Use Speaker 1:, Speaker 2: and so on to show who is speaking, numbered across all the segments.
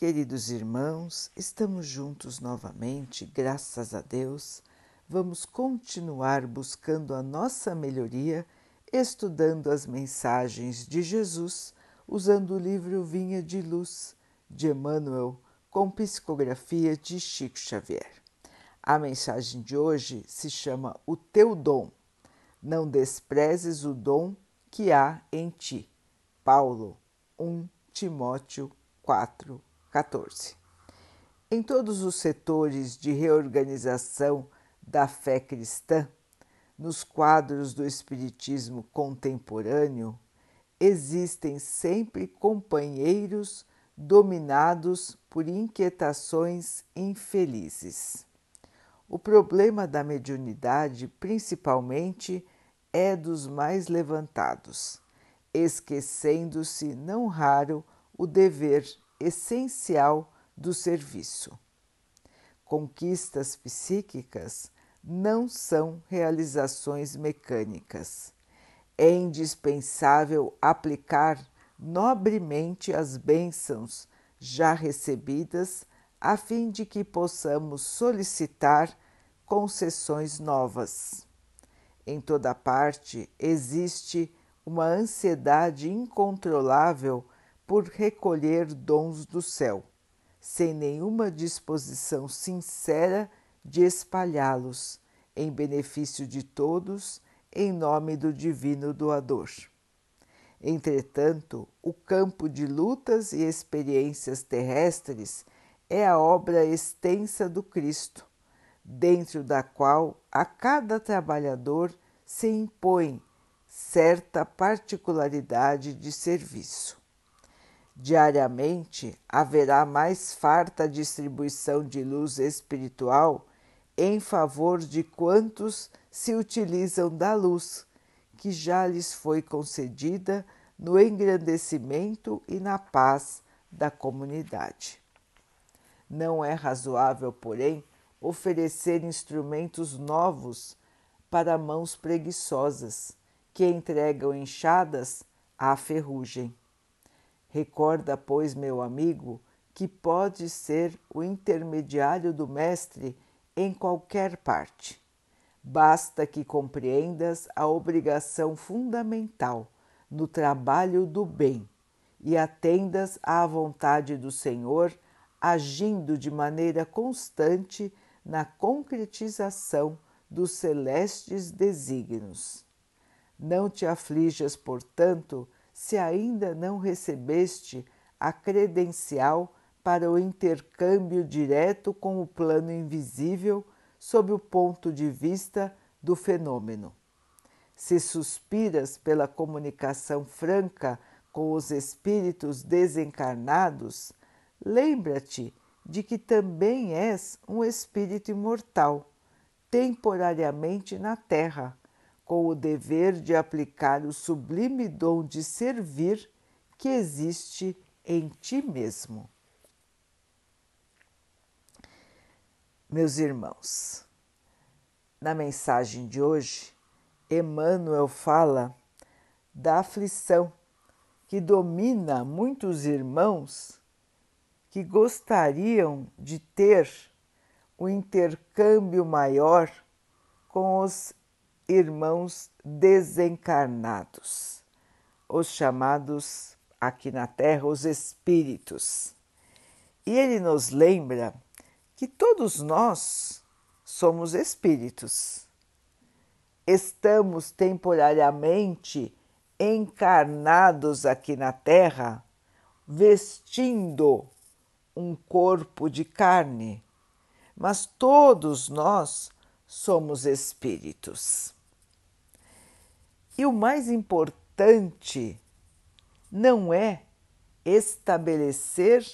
Speaker 1: Queridos irmãos, estamos juntos novamente, graças a Deus. Vamos continuar buscando a nossa melhoria, estudando as mensagens de Jesus, usando o livro Vinha de Luz de Emmanuel, com psicografia de Chico Xavier. A mensagem de hoje se chama O Teu Dom. Não desprezes o dom que há em ti. Paulo 1 Timóteo 4 14. Em todos os setores de reorganização da fé cristã, nos quadros do Espiritismo contemporâneo, existem sempre companheiros dominados por inquietações infelizes. O problema da mediunidade, principalmente, é dos mais levantados, esquecendo-se, não raro, o dever essencial do serviço. Conquistas psíquicas não são realizações mecânicas. É indispensável aplicar nobremente as bênçãos já recebidas, a fim de que possamos solicitar concessões novas. Em toda parte existe uma ansiedade incontrolável por recolher dons do céu, sem nenhuma disposição sincera de espalhá-los em benefício de todos, em nome do Divino Doador. Entretanto, o campo de lutas e experiências terrestres é a obra extensa do Cristo, dentro da qual a cada trabalhador se impõe certa particularidade de serviço. Diariamente haverá mais farta distribuição de luz espiritual em favor de quantos se utilizam da luz que já lhes foi concedida no engrandecimento e na paz da comunidade. Não é razoável, porém, oferecer instrumentos novos para mãos preguiçosas que entregam enxadas à ferrugem. Recorda, pois, meu amigo, que pode ser o intermediário do Mestre em qualquer parte. Basta que compreendas a obrigação fundamental no trabalho do bem e atendas à vontade do Senhor, agindo de maneira constante na concretização dos celestes desígnios. Não te aflijas, portanto, se ainda não recebeste a credencial para o intercâmbio direto com o plano invisível sob o ponto de vista do fenômeno. Se suspiras pela comunicação franca com os espíritos desencarnados, lembra-te de que também és um espírito imortal, temporariamente na Terra com o dever de aplicar o sublime dom de servir que existe em ti mesmo. Meus irmãos, na mensagem de hoje, Emmanuel fala da aflição que domina muitos irmãos que gostariam de ter o um intercâmbio maior com os irmãos desencarnados, os chamados aqui na Terra os espíritos. E ele nos lembra que todos nós somos espíritos. Estamos temporariamente encarnados aqui na Terra, vestindo um corpo de carne, mas todos nós somos espíritos. E o mais importante não é estabelecer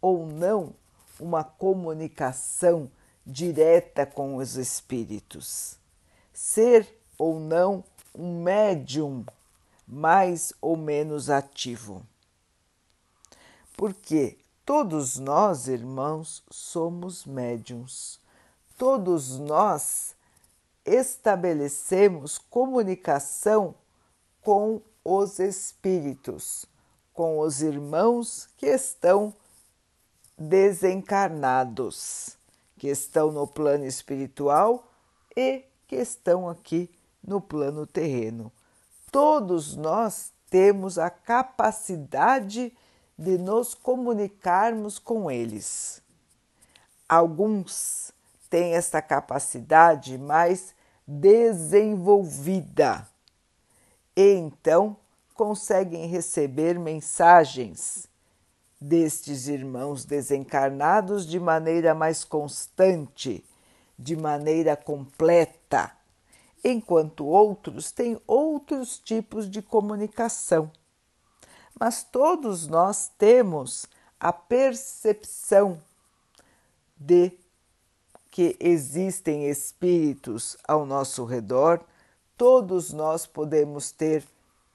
Speaker 1: ou não uma comunicação direta com os espíritos, ser ou não um médium mais ou menos ativo. Porque todos nós, irmãos, somos médiums. Todos nós estabelecemos comunicação com os espíritos, com os irmãos que estão desencarnados que estão no plano espiritual e que estão aqui no plano terreno. Todos nós temos a capacidade de nos comunicarmos com eles. Alguns têm esta capacidade mais desenvolvida e então conseguem receber mensagens destes irmãos desencarnados de maneira mais constante, de maneira completa, enquanto outros têm outros tipos de comunicação. Mas todos nós temos a percepção de que existem espíritos ao nosso redor, todos nós podemos ter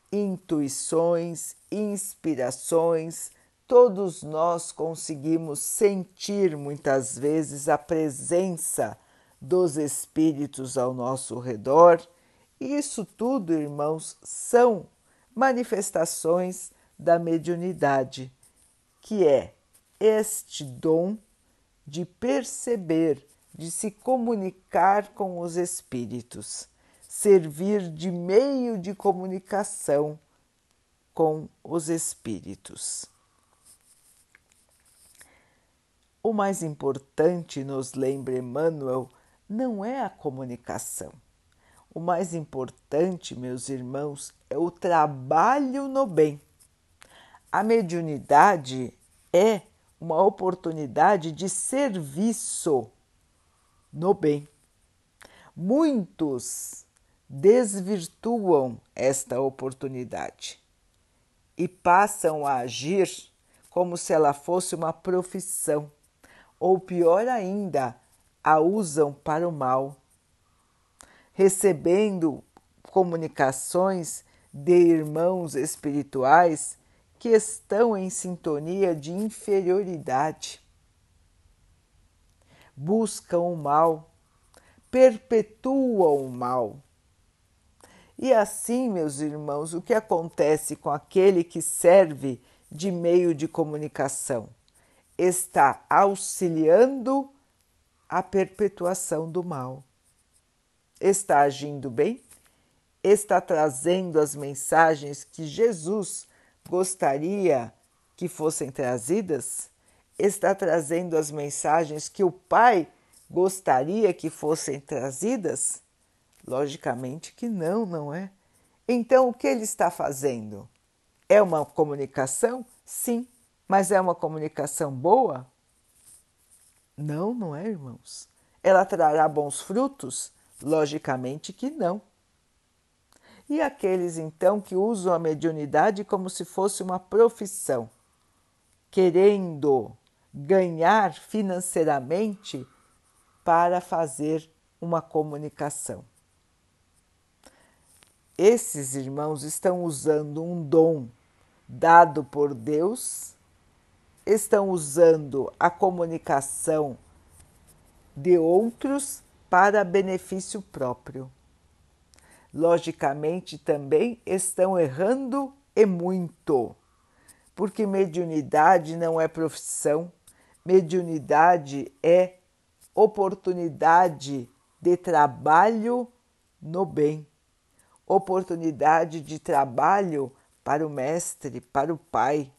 Speaker 1: intuições, inspirações, todos nós conseguimos sentir muitas vezes a presença dos espíritos ao nosso redor. E isso tudo, irmãos, são manifestações da mediunidade, que é este dom de perceber, de se comunicar com os espíritos, servir de meio de comunicação com os espíritos. O mais importante, nos lembra Emmanuel, não é a comunicação. O mais importante, meus irmãos, é o trabalho no bem. A mediunidade é uma oportunidade de serviço no bem. Muitos desvirtuam esta oportunidade e passam a agir como se ela fosse uma profissão ou pior ainda, a usam para o mal, recebendo comunicações de irmãos espirituais que estão em sintonia de inferioridade. Buscam o mal, perpetuam o mal. E assim, meus irmãos, o que acontece com aquele que serve de meio de comunicação? está auxiliando a perpetuação do mal. Está agindo bem? Está trazendo as mensagens que Jesus gostaria que fossem trazidas? Está trazendo as mensagens que o Pai gostaria que fossem trazidas? Logicamente que não, não é? Então, o que ele está fazendo? É uma comunicação? Sim, mas é uma comunicação boa? Não, não é, irmãos. Ela trará bons frutos? Logicamente que não. E aqueles então que usam a mediunidade como se fosse uma profissão, querendo ganhar financeiramente para fazer uma comunicação. Esses irmãos estão usando um dom dado por Deus estão usando a comunicação de outros para benefício próprio. Logicamente, também estão errando e muito, porque mediunidade não é profissão, mediunidade é oportunidade de trabalho no bem, oportunidade de trabalho para o Mestre, para o Pai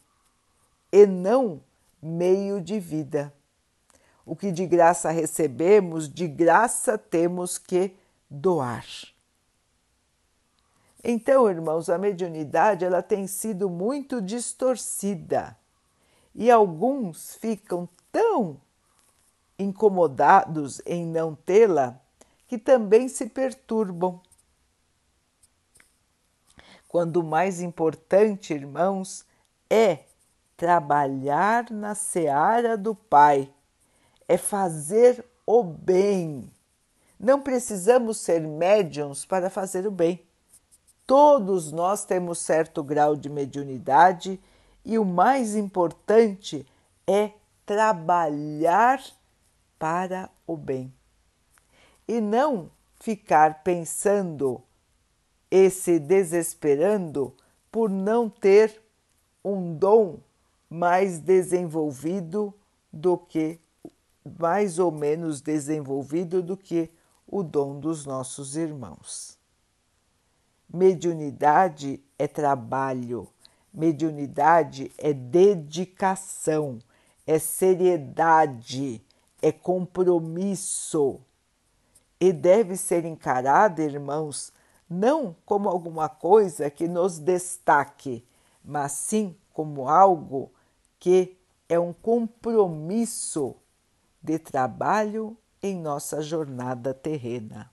Speaker 1: e não meio de vida. O que de graça recebemos, de graça temos que doar. Então, irmãos, a mediunidade ela tem sido muito distorcida e alguns ficam tão incomodados em não tê-la que também se perturbam. Quando o mais importante, irmãos, é trabalhar na seara do Pai, é fazer o bem. Não precisamos ser médiums para fazer o bem. Todos nós temos certo grau de mediunidade e o mais importante é trabalhar para o bem e não ficar pensando e se desesperando por não ter um dom mais desenvolvido do que mais ou menos desenvolvido do que o dom dos nossos irmãos. Mediunidade é trabalho, mediunidade é dedicação, é seriedade, é compromisso e deve ser encarada, irmãos, não como alguma coisa que nos destaque, mas sim como algo que é um compromisso de trabalho em nossa jornada terrena.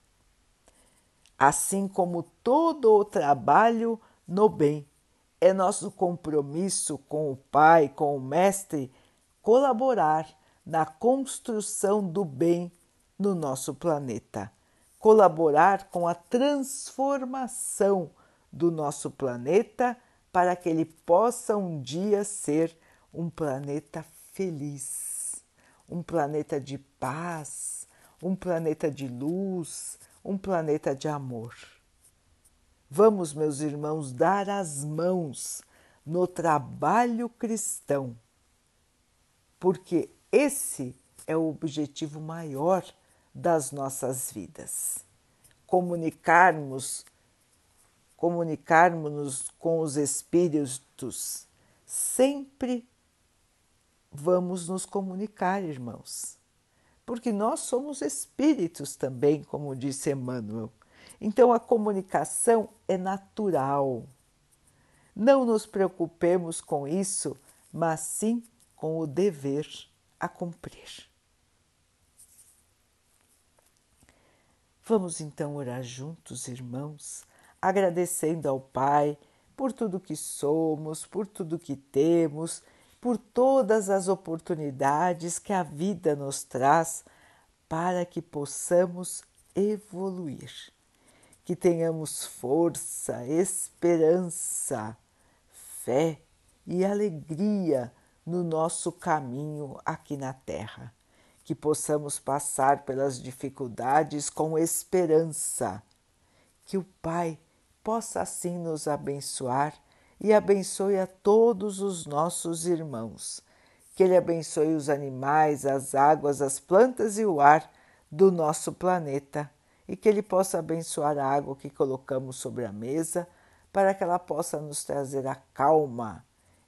Speaker 1: Assim como todo o trabalho no bem, é nosso compromisso com o Pai, com o Mestre, colaborar na construção do bem no nosso planeta, colaborar com a transformação do nosso planeta para que ele possa um dia ser um planeta feliz, um planeta de paz, um planeta de luz, um planeta de amor. Vamos, meus irmãos, dar as mãos no trabalho cristão, porque esse é o objetivo maior das nossas vidas. Comunicarmos, comunicarmos-nos com os espíritos, sempre vamos nos comunicar, irmãos. Porque nós somos espíritos também, como disse Emmanuel. Então a comunicação é natural. Não nos preocupemos com isso, mas sim com o dever a cumprir. Vamos então orar juntos, irmãos, agradecendo ao Pai por tudo que somos, por tudo que temos, por todas as oportunidades que a vida nos traz para que possamos evoluir, que tenhamos força, esperança, fé e alegria no nosso caminho aqui na Terra. Que possamos passar pelas dificuldades com esperança, que o Pai possa assim nos abençoar e abençoe a todos os nossos irmãos. Que Ele abençoe os animais, as águas, as plantas e o ar do nosso planeta. E que Ele possa abençoar a água que colocamos sobre a mesa para que ela possa nos trazer a calma